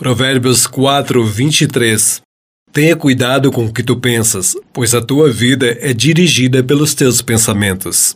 Provérbios 4, 23 Tenha cuidado com o que tu pensas, pois a tua vida é dirigida pelos teus pensamentos.